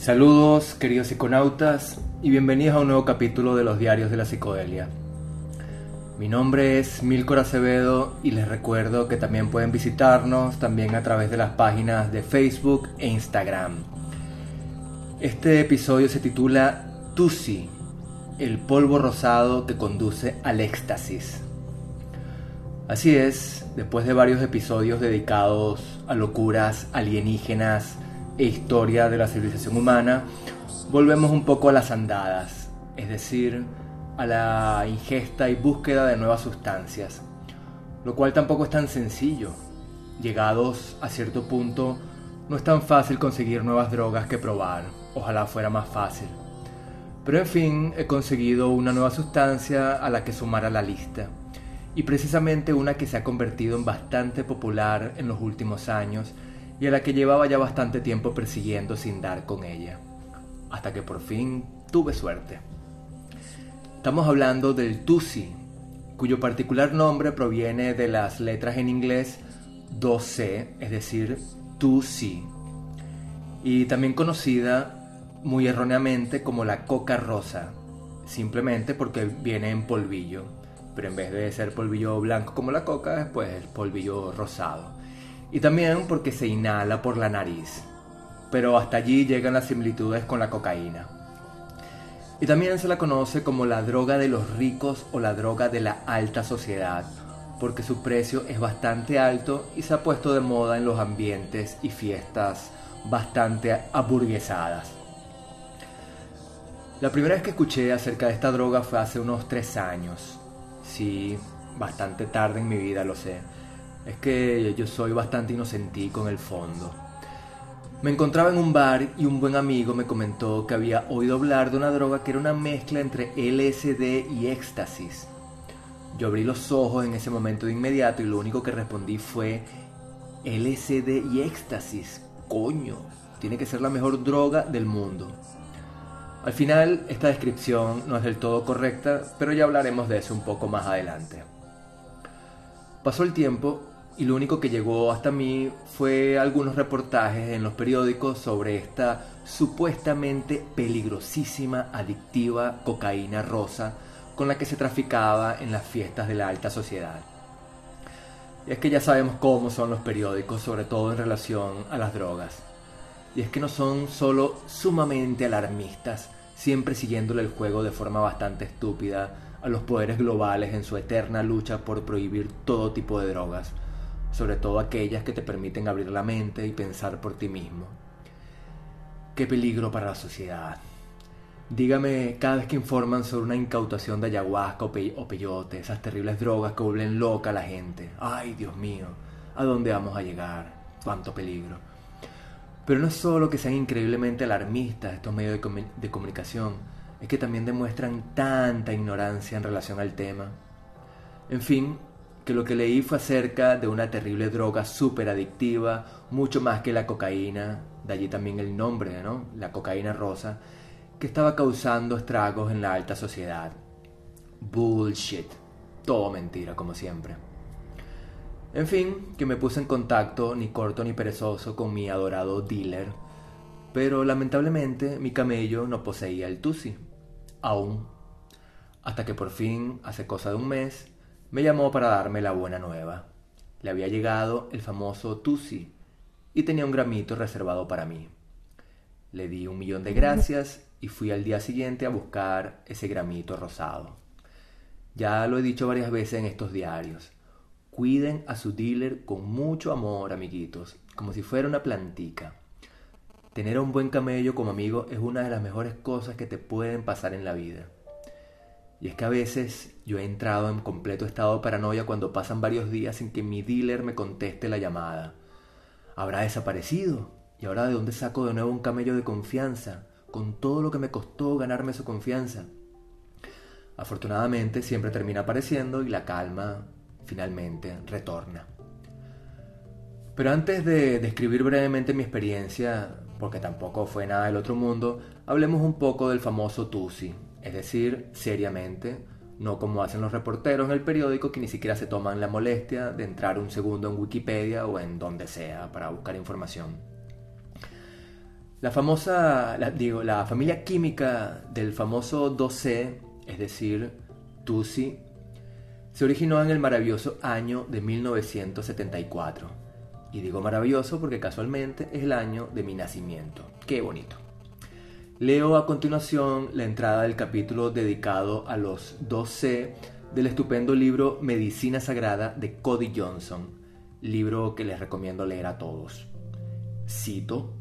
Saludos queridos psiconautas y bienvenidos a un nuevo capítulo de los diarios de la psicodelia. Mi nombre es Milcor Acevedo y les recuerdo que también pueden visitarnos también a través de las páginas de Facebook e Instagram. Este episodio se titula Tusi, el polvo rosado que conduce al éxtasis. Así es, después de varios episodios dedicados a locuras alienígenas e historia de la civilización humana, volvemos un poco a las andadas, es decir, a la ingesta y búsqueda de nuevas sustancias, lo cual tampoco es tan sencillo. Llegados a cierto punto, no es tan fácil conseguir nuevas drogas que probar, ojalá fuera más fácil. Pero en fin, he conseguido una nueva sustancia a la que sumar a la lista y precisamente una que se ha convertido en bastante popular en los últimos años y a la que llevaba ya bastante tiempo persiguiendo sin dar con ella, hasta que por fin tuve suerte. Estamos hablando del Tusi, cuyo particular nombre proviene de las letras en inglés 2C, es decir, Tusi, y también conocida muy erróneamente como la coca rosa, simplemente porque viene en polvillo pero en vez de ser polvillo blanco como la coca, pues el polvillo rosado. Y también porque se inhala por la nariz, pero hasta allí llegan las similitudes con la cocaína. Y también se la conoce como la droga de los ricos o la droga de la alta sociedad, porque su precio es bastante alto y se ha puesto de moda en los ambientes y fiestas bastante aburguesadas. La primera vez que escuché acerca de esta droga fue hace unos tres años. Sí, bastante tarde en mi vida, lo sé. Es que yo soy bastante inocentí con el fondo. Me encontraba en un bar y un buen amigo me comentó que había oído hablar de una droga que era una mezcla entre LSD y éxtasis. Yo abrí los ojos en ese momento de inmediato y lo único que respondí fue LSD y éxtasis. Coño, tiene que ser la mejor droga del mundo. Al final, esta descripción no es del todo correcta, pero ya hablaremos de eso un poco más adelante. Pasó el tiempo y lo único que llegó hasta mí fue algunos reportajes en los periódicos sobre esta supuestamente peligrosísima, adictiva cocaína rosa con la que se traficaba en las fiestas de la alta sociedad. Y es que ya sabemos cómo son los periódicos, sobre todo en relación a las drogas. Y es que no son solo sumamente alarmistas, siempre siguiéndole el juego de forma bastante estúpida a los poderes globales en su eterna lucha por prohibir todo tipo de drogas, sobre todo aquellas que te permiten abrir la mente y pensar por ti mismo. Qué peligro para la sociedad. Dígame cada vez que informan sobre una incautación de ayahuasca o, peyote, esas terribles drogas que vuelven loca a la gente. Ay, Dios mío, ¿a dónde vamos a llegar? Cuánto peligro. Pero no es solo que sean increíblemente alarmistas estos medios de, comunicación, es que también demuestran tanta ignorancia en relación al tema. En fin, que lo que leí fue acerca de una terrible droga súper adictiva, mucho más que la cocaína, de allí también el nombre, ¿no? La cocaína rosa, que estaba causando estragos en la alta sociedad. Bullshit. Todo mentira, como siempre. En fin, que me puse en contacto, ni corto ni perezoso, con mi adorado dealer. Pero lamentablemente mi camello no poseía el Tusi. Aún. Hasta que por fin, hace cosa de un mes, me llamó para darme la buena nueva. Le había llegado el famoso Tusi y tenía un gramito reservado para mí. Le di un millón de gracias y fui al día siguiente a buscar ese gramito rosado. Ya lo he dicho varias veces en estos diarios. Cuiden a su dealer con mucho amor, amiguitos, como si fuera una plantica. Tener a un buen camello como amigo es una de las mejores cosas que te pueden pasar en la vida. Y es que a veces yo he entrado en completo estado de paranoia cuando pasan varios días sin que mi dealer me conteste la llamada. ¿Habrá desaparecido? ¿Y ahora de dónde saco de nuevo un camello de confianza? Con todo lo que me costó ganarme su confianza. Afortunadamente siempre termina apareciendo y la calma finalmente retorna. Pero antes de describir brevemente mi experiencia, porque tampoco fue nada del otro mundo, hablemos un poco del famoso Tusi, es decir, seriamente, no como hacen los reporteros en el periódico que ni siquiera se toman la molestia de entrar un segundo en Wikipedia o en donde sea para buscar información. La famosa, digo, la familia química del famoso 2C, es decir, TUSI, se originó en el maravilloso año de 1974. Y digo maravilloso porque casualmente es el año de mi nacimiento. Qué bonito. Leo a continuación la entrada del capítulo dedicado a los 2C del estupendo libro Medicina Sagrada de Cody Johnson, libro que les recomiendo leer a todos. Cito,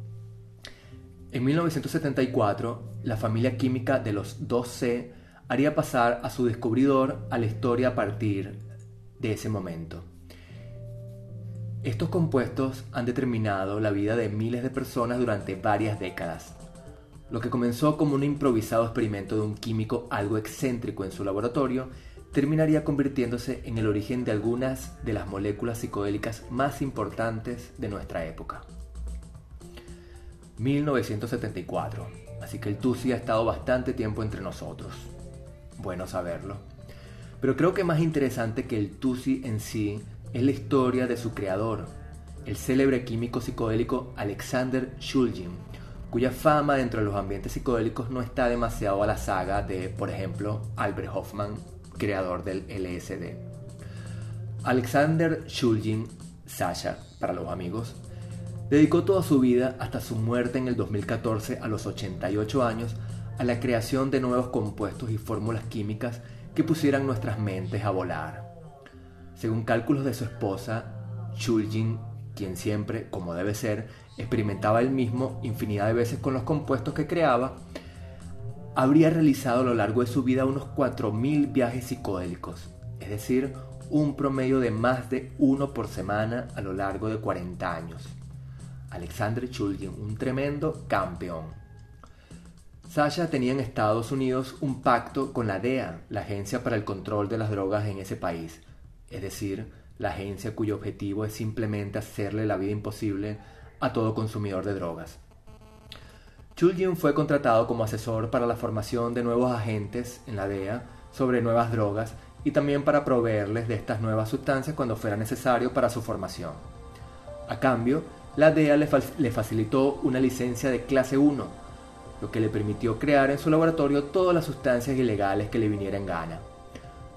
en 1974, la familia química de los 2C haría pasar a su descubridor a la historia a partir de ese momento. Estos compuestos han determinado la vida de miles de personas durante varias décadas. Lo que comenzó como un improvisado experimento de un químico algo excéntrico en su laboratorio terminaría convirtiéndose en el origen de algunas de las moléculas psicodélicas más importantes de nuestra época. 1974, así que el Tusi ha estado bastante tiempo entre nosotros. Bueno saberlo. Pero creo que más interesante que el Tusi en sí es la historia de su creador, el célebre químico psicodélico Alexander Shulgin, cuya fama dentro de los ambientes psicodélicos no está demasiado a la saga de, por ejemplo, Albert Hoffman, creador del LSD. Alexander Shulgin, Sasha, para los amigos, Dedicó toda su vida hasta su muerte en el 2014 a los 88 años a la creación de nuevos compuestos y fórmulas químicas que pusieran nuestras mentes a volar. Según cálculos de su esposa, Chuljin, quien siempre, como debe ser, experimentaba él mismo infinidad de veces con los compuestos que creaba, habría realizado a lo largo de su vida unos 4.000 viajes psicodélicos, es decir, un promedio de más de uno por semana a lo largo de 40 años. Alexander Chulgin, un tremendo campeón. Sasha tenía en Estados Unidos un pacto con la DEA, la Agencia para el Control de las Drogas en ese país, es decir, la agencia cuyo objetivo es simplemente hacerle la vida imposible a todo consumidor de drogas. Chulgin fue contratado como asesor para la formación de nuevos agentes en la DEA sobre nuevas drogas y también para proveerles de estas nuevas sustancias cuando fuera necesario para su formación. A cambio, la DEA le, facilitó una licencia de clase 1, lo que le permitió crear en su laboratorio todas las sustancias ilegales que le viniera en gana.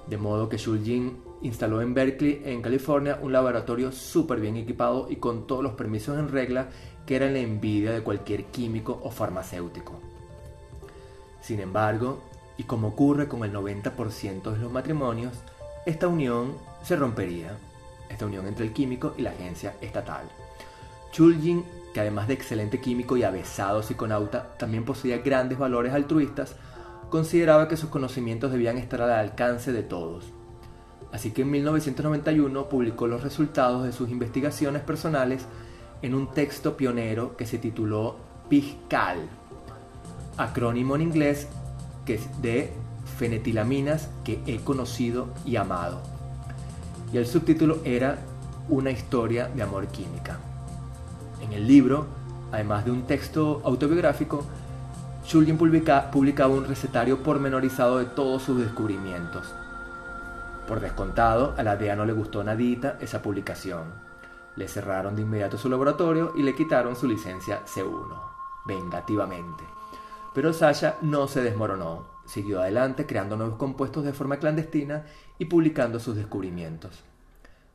De modo que Shuljin instaló en Berkeley, en California, un laboratorio súper bien equipado y con todos los permisos en regla que eran la envidia de cualquier químico o farmacéutico. Sin embargo, y como ocurre con el 90% de los matrimonios, esta unión se rompería, esta unión entre el químico y la agencia estatal. Chuljin, que además de excelente químico y avesado psiconauta, también poseía grandes valores altruistas, consideraba que sus conocimientos debían estar al alcance de todos. Así que en 1991 publicó los resultados de sus investigaciones personales en un texto pionero que se tituló PIGCAL, acrónimo en inglés que es de fenetilaminas que he conocido y amado. Y el subtítulo era Una historia de amor química. En el libro, además de un texto autobiográfico, Shulgin publicaba un recetario pormenorizado de todos sus descubrimientos. Por descontado, a la DEA no le gustó nadita esa publicación. Le cerraron de inmediato su laboratorio y le quitaron su licencia C1, vengativamente. Pero Sasha no se desmoronó, siguió adelante creando nuevos compuestos de forma clandestina y publicando sus descubrimientos.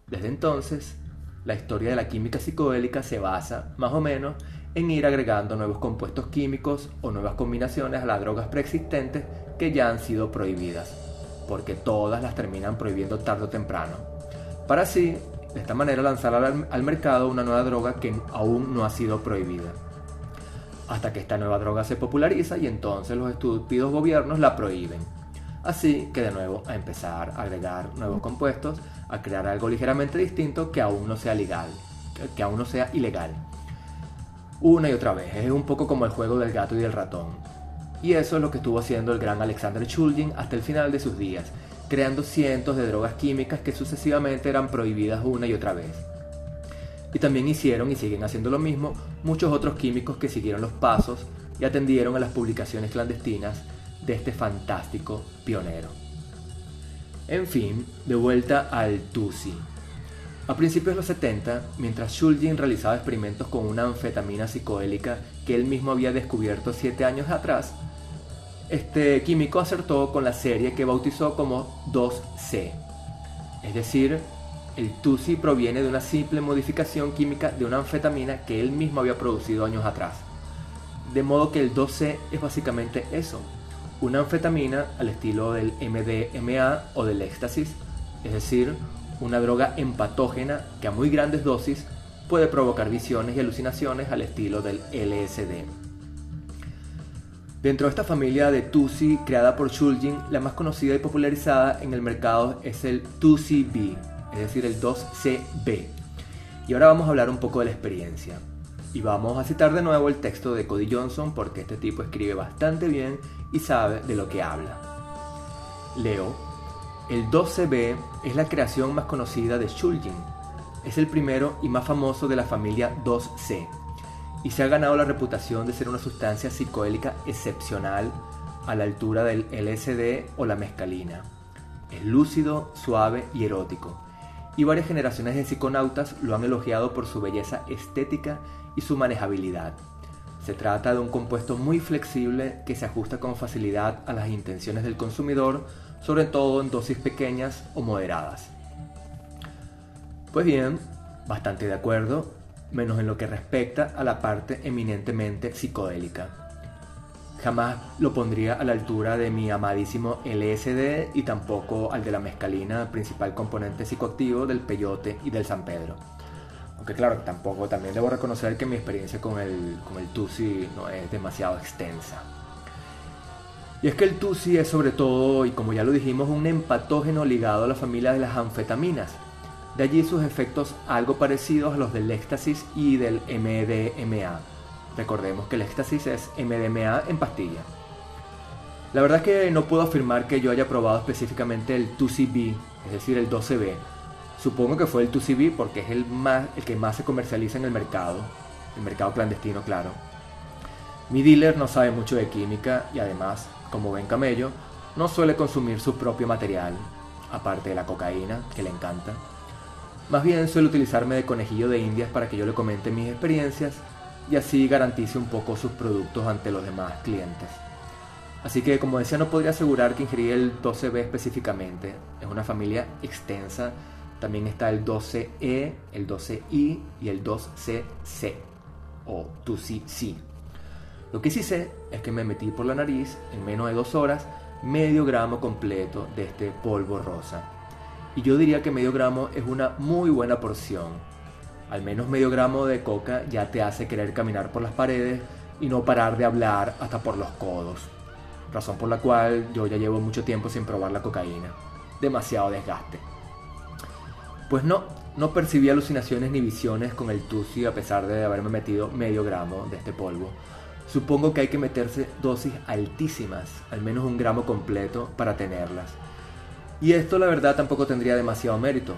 Desde entonces, la historia de la química psicodélica se basa, más o menos, en ir agregando nuevos compuestos químicos o nuevas combinaciones a las drogas preexistentes que ya han sido prohibidas, porque todas las terminan prohibiendo tarde o temprano, para así, de esta manera, lanzar al, al mercado una nueva droga que aún no ha sido prohibida hasta que esta nueva droga se populariza y entonces los estúpidos gobiernos la prohíben. Así que de nuevo a empezar a agregar nuevos compuestos, a crear algo ligeramente distinto que aún no sea legal, que aún no sea ilegal. Una y otra vez, es un poco como el juego del gato y del ratón. Y eso es lo que estuvo haciendo el gran Alexander Chulgin hasta el final de sus días, creando cientos de drogas químicas que sucesivamente eran prohibidas una y otra vez. Y también hicieron y siguen haciendo lo mismo muchos otros químicos que siguieron los pasos y atendieron a las publicaciones clandestinas de este fantástico pionero. En fin, de vuelta al Tusi. A principios de los 70, mientras Shulgin realizaba experimentos con una anfetamina psicodélica que él mismo había descubierto siete años atrás, este químico acertó con la serie que bautizó como 2C. Es decir, el TUSI proviene de una simple modificación química de una anfetamina que él mismo había producido años atrás. De modo que el 2C es básicamente eso, una anfetamina al estilo del MDMA o del éxtasis, es decir, una droga empatógena que a muy grandes dosis puede provocar visiones y alucinaciones al estilo del LSD. Dentro de esta familia de Tusi creada por Shulgin, la más conocida y popularizada en el mercado es el Tusi B, es decir, el 2CB. Y ahora vamos a hablar un poco de la experiencia. Y vamos a citar de nuevo el texto de Cody Johnson porque este tipo escribe bastante bien y sabe de lo que habla. Leo el 12B es la creación más conocida de Shulgin. Es el primero y más famoso de la familia 2C y se ha ganado la reputación de ser una sustancia psicoélica excepcional a la altura del LSD o la mescalina. Es lúcido, suave y erótico, y varias generaciones de psiconautas lo han elogiado por su belleza estética y su manejabilidad. Se trata de un compuesto muy flexible que se ajusta con facilidad a las intenciones del consumidor sobre todo en dosis pequeñas o moderadas. Pues bien, bastante de acuerdo, menos en lo que respecta a la parte eminentemente psicodélica. Jamás lo pondría a la altura de mi amadísimo LSD y tampoco al de la mescalina, principal componente psicoactivo del peyote y del San Pedro. Aunque claro, tampoco también debo reconocer que mi experiencia con el, con el Tusi no es demasiado extensa. Y es que el TUSI es sobre todo, y como ya lo dijimos, un empatógeno ligado a la familia de las anfetaminas. De allí sus efectos algo parecidos a los del éxtasis y del MDMA. Recordemos que el éxtasis es MDMA en pastilla. La verdad es que no puedo afirmar que yo haya probado específicamente el 2CB, es decir, el 12B. Supongo que fue el 2CB porque es el, más, el que más se comercializa en el mercado, el mercado clandestino, claro. Mi dealer no sabe mucho de química y además como buen camello, no suele consumir su propio material, aparte de la cocaína, que le encanta. Más bien suele utilizarme de conejillo de indias para que yo le comente mis experiencias y así garantice un poco sus productos ante los demás clientes. Así que como decía no podría asegurar que ingerí el 12B específicamente, es una familia extensa, también está el 12E, el 12I y el 2CC o 2CC. Lo que sí sé es que me metí por la nariz en menos de dos horas medio gramo completo de este polvo rosa. Y yo diría que medio gramo es una muy buena porción. Al menos medio gramo de coca ya te hace querer caminar por las paredes y no parar de hablar hasta por los codos. Razón por la cual yo ya llevo mucho tiempo sin probar la cocaína. Demasiado desgaste. Pues no, no percibí alucinaciones ni visiones con el tusi a pesar de haberme metido medio gramo de este polvo. Supongo que hay que meterse dosis altísimas, al menos un gramo completo, para tenerlas. Y esto la verdad tampoco tendría demasiado mérito.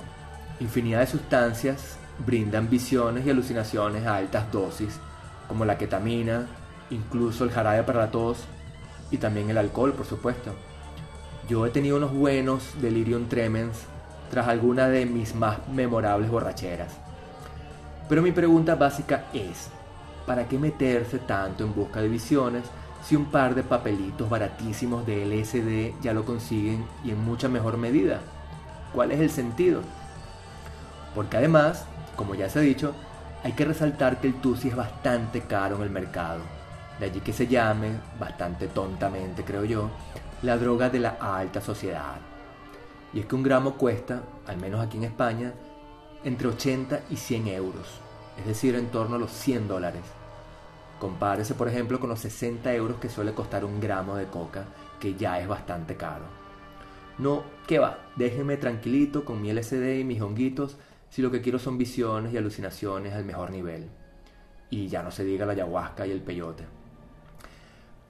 Infinidad de sustancias brindan visiones y alucinaciones a altas dosis, como la ketamina, incluso el jarabe para la tos y también el alcohol, por supuesto. Yo he tenido unos buenos delirium tremens tras alguna de mis más memorables borracheras. Pero mi pregunta básica es, ¿Para qué meterse tanto en busca de visiones si un par de papelitos baratísimos de LSD ya lo consiguen y en mucha mejor medida? ¿Cuál es el sentido? Porque además, como ya se ha dicho, hay que resaltar que el Tusi es bastante caro en el mercado. De allí que se llame, bastante tontamente creo yo, la droga de la alta sociedad. Y es que un gramo cuesta, al menos aquí en España, entre 80 y 100 euros, es decir, en torno a los 100 dólares. Compárese, por ejemplo, con los 60 euros que suele costar un gramo de coca, que ya es bastante caro. No, ¿qué va? Déjenme tranquilito con mi LSD y mis honguitos si lo que quiero son visiones y alucinaciones al mejor nivel. Y ya no se diga la ayahuasca y el peyote.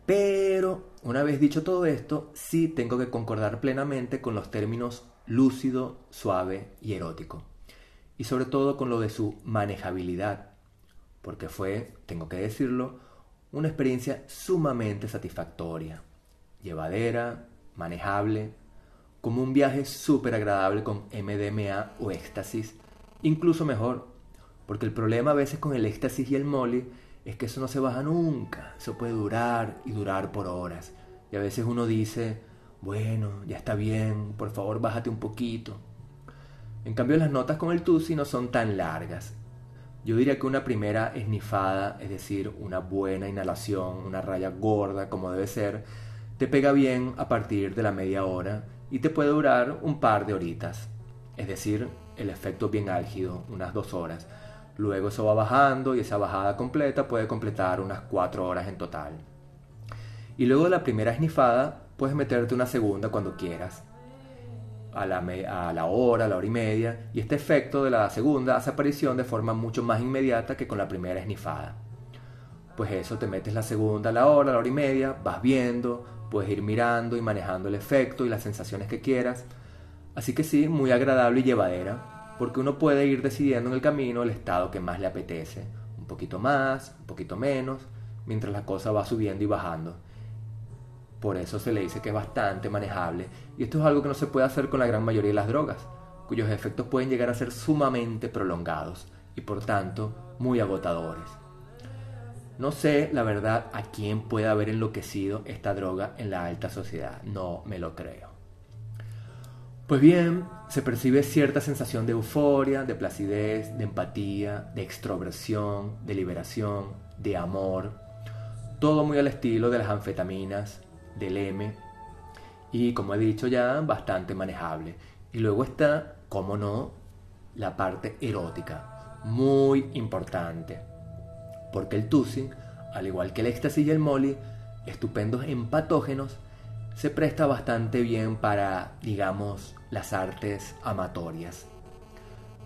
Pero, una vez dicho todo esto, sí tengo que concordar plenamente con los términos lúcido, suave y erótico. Y sobre todo con lo de su manejabilidad porque fue, tengo que decirlo, una experiencia sumamente satisfactoria, llevadera, manejable, como un viaje súper agradable con MDMA o éxtasis incluso mejor, porque el problema a veces con el éxtasis y el molly es que eso no se baja nunca, eso puede durar y durar por horas. Y a veces uno dice, bueno, ya está bien, por favor bájate un poquito. En cambio las notas con el Tusi no son tan largas. Yo diría que una primera esnifada, es decir, una buena inhalación, una raya gorda como debe ser, te pega bien a partir de la media hora y te puede durar un par de horitas. Es decir, el efecto bien álgido, unas dos horas. Luego eso va bajando y esa bajada completa puede completar unas cuatro horas en total. Y luego de la primera esnifada, puedes meterte una segunda cuando quieras. A la, a la hora, a la hora y media. Y este efecto de la segunda hace aparición de forma mucho más inmediata que con la primera esnifada. Pues eso, te metes la segunda a la hora, a la hora y media, vas viendo, puedes ir mirando y manejando el efecto y las sensaciones que quieras. Así que sí, muy agradable y llevadera, porque uno puede ir decidiendo en el camino el estado que más le apetece. Un poquito más, un poquito menos, mientras la cosa va subiendo y bajando. Por eso se le dice que es bastante manejable y esto es algo que no se puede hacer con la gran mayoría de las drogas, cuyos efectos pueden llegar a ser sumamente prolongados y por tanto muy agotadores. No sé, la verdad, a quién puede haber enloquecido esta droga en la alta sociedad, no me lo creo. Pues bien, se percibe cierta sensación de euforia, de placidez, de empatía, de extroversión, de liberación, de amor, todo muy al estilo de las anfetaminas, del M y como he dicho ya, bastante manejable. Y luego está, como no, la parte erótica, muy importante, porque el Tusi, al igual que el éxtasis y el Molly, estupendos empatógenos, se presta bastante bien para, digamos, las artes amatorias.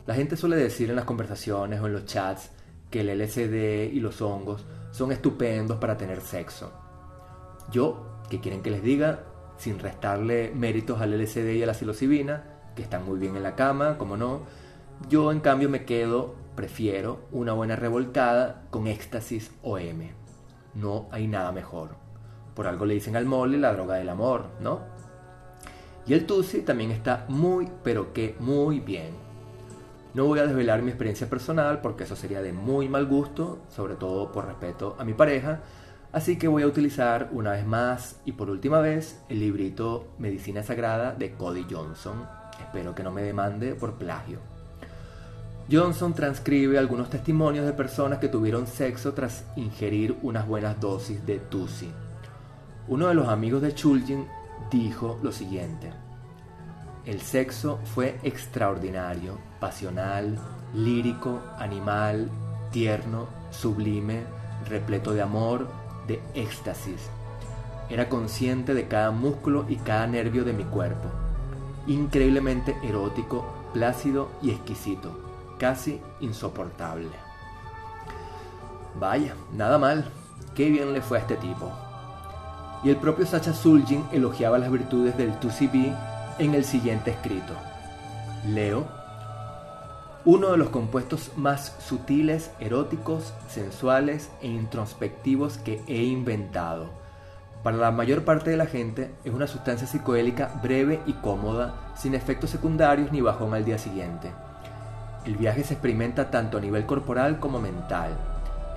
La gente suele decir en las conversaciones o en los chats que el LSD y los hongos son estupendos para tener sexo. Yo que quieren que les diga, sin restarle méritos al LSD y a la psilocibina, que están muy bien en la cama, como no. Yo en cambio me quedo, prefiero una buena revolcada con éxtasis o M. No hay nada mejor. Por algo le dicen al mole la droga del amor, ¿no? Y el Tusi también está muy, pero que muy bien. No voy a desvelar mi experiencia personal porque eso sería de muy mal gusto, sobre todo por respeto a mi pareja, Así que voy a utilizar una vez más y por última vez el librito Medicina Sagrada de Cody Johnson. Espero que no me demande por plagio. Johnson transcribe algunos testimonios de personas que tuvieron sexo tras ingerir unas buenas dosis de Tusi. Uno de los amigos de Chulgin dijo lo siguiente. El sexo fue extraordinario, pasional, lírico, animal, tierno, sublime, repleto de amor, de éxtasis. Era consciente de cada músculo y cada nervio de mi cuerpo. Increíblemente erótico, plácido y exquisito, casi insoportable. Vaya, nada mal, qué bien le fue a este tipo. Y el propio Sacha Sulgin elogiaba las virtudes del 2CB en el siguiente escrito. Leo uno de los compuestos más sutiles, eróticos, sensuales e introspectivos que he inventado. Para la mayor parte de la gente es una sustancia psicoélica breve y cómoda, sin efectos secundarios ni bajón al día siguiente. El viaje se experimenta tanto a nivel corporal como mental.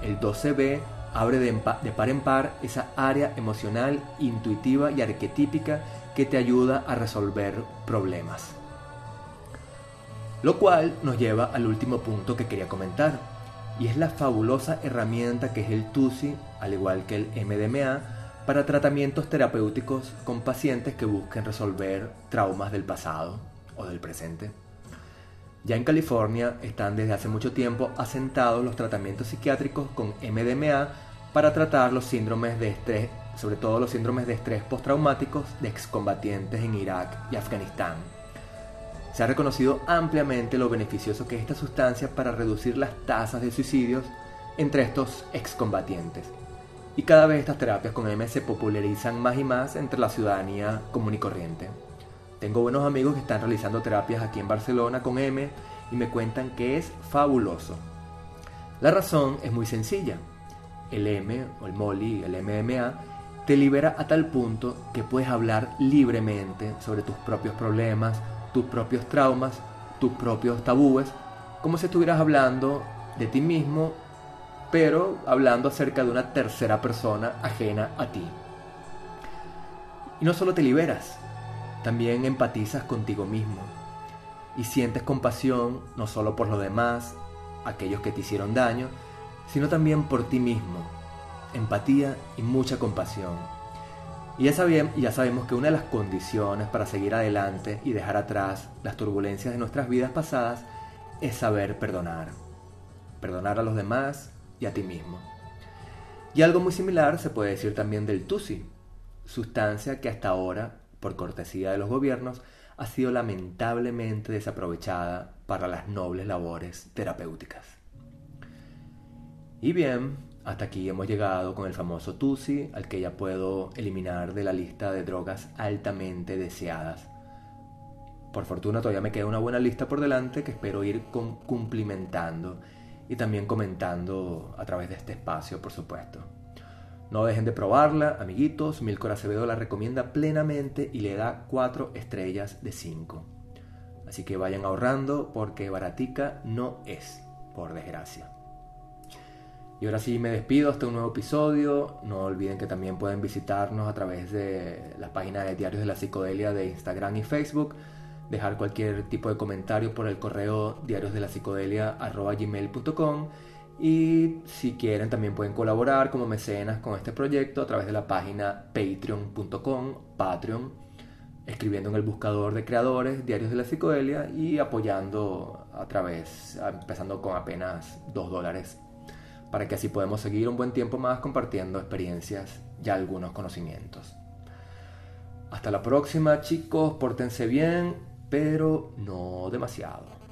El 12B abre de par en par esa área emocional, intuitiva y arquetípica que te ayuda a resolver problemas. Lo cual nos lleva al último punto que quería comentar, y es la fabulosa herramienta que es el TUSI, al igual que el MDMA, para tratamientos terapéuticos con pacientes que busquen resolver traumas del pasado o del presente. Ya en California están desde hace mucho tiempo asentados los tratamientos psiquiátricos con MDMA para tratar los síndromes de estrés, sobre todo los síndromes de estrés postraumáticos de excombatientes en Irak y Afganistán se ha reconocido ampliamente lo beneficioso que es esta sustancia para reducir las tasas de suicidios entre estos excombatientes. Y cada vez estas terapias con M se popularizan más y más entre la ciudadanía común y corriente. Tengo buenos amigos que están realizando terapias aquí en Barcelona con M y me cuentan que es fabuloso. La razón es muy sencilla. El M o el MOLI, el MDMA, te libera a tal punto que puedes hablar libremente sobre tus propios problemas tus propios traumas, tus propios tabúes, como si estuvieras hablando de ti mismo, pero hablando acerca de una tercera persona ajena a ti. Y no solo te liberas, también empatizas contigo mismo y sientes compasión no solo por los demás, aquellos que te hicieron daño, sino también por ti mismo. Empatía y mucha compasión. Y ya, sabemos, ya sabemos que una de las condiciones para seguir adelante y dejar atrás las turbulencias de nuestras vidas pasadas es saber perdonar. Perdonar a los demás y a ti mismo. Y algo muy similar se puede decir también del TUSI, sustancia que hasta ahora, por cortesía de los gobiernos, ha sido lamentablemente desaprovechada para las nobles labores terapéuticas. Y bien, hasta aquí hemos llegado con el famoso TUSI, al que ya puedo eliminar de la lista de drogas altamente deseadas. Por fortuna todavía me queda una buena lista por delante que espero ir cumplimentando y también comentando a través de este espacio, por supuesto. No dejen de probarla, amiguitos. Milcor Acevedo la recomienda plenamente y le da 4 estrellas de 5. Así que vayan ahorrando porque baratica no es, por desgracia. Y ahora sí me despido hasta un nuevo episodio. No olviden que también pueden visitarnos a través de la página de Diarios de la Psicodelia de Instagram y Facebook. Dejar cualquier tipo de comentario por el correo diariosdelapsicodelia.com y si quieren también pueden colaborar como mecenas con este proyecto a través de la página patreon.com, Patreon, escribiendo en el buscador de creadores Diarios de la Psicodelia y apoyando a través, empezando con apenas 2 dólares, para que así podamos seguir un buen tiempo más compartiendo experiencias y algunos conocimientos. Hasta la próxima chicos, pórtense bien, pero no demasiado.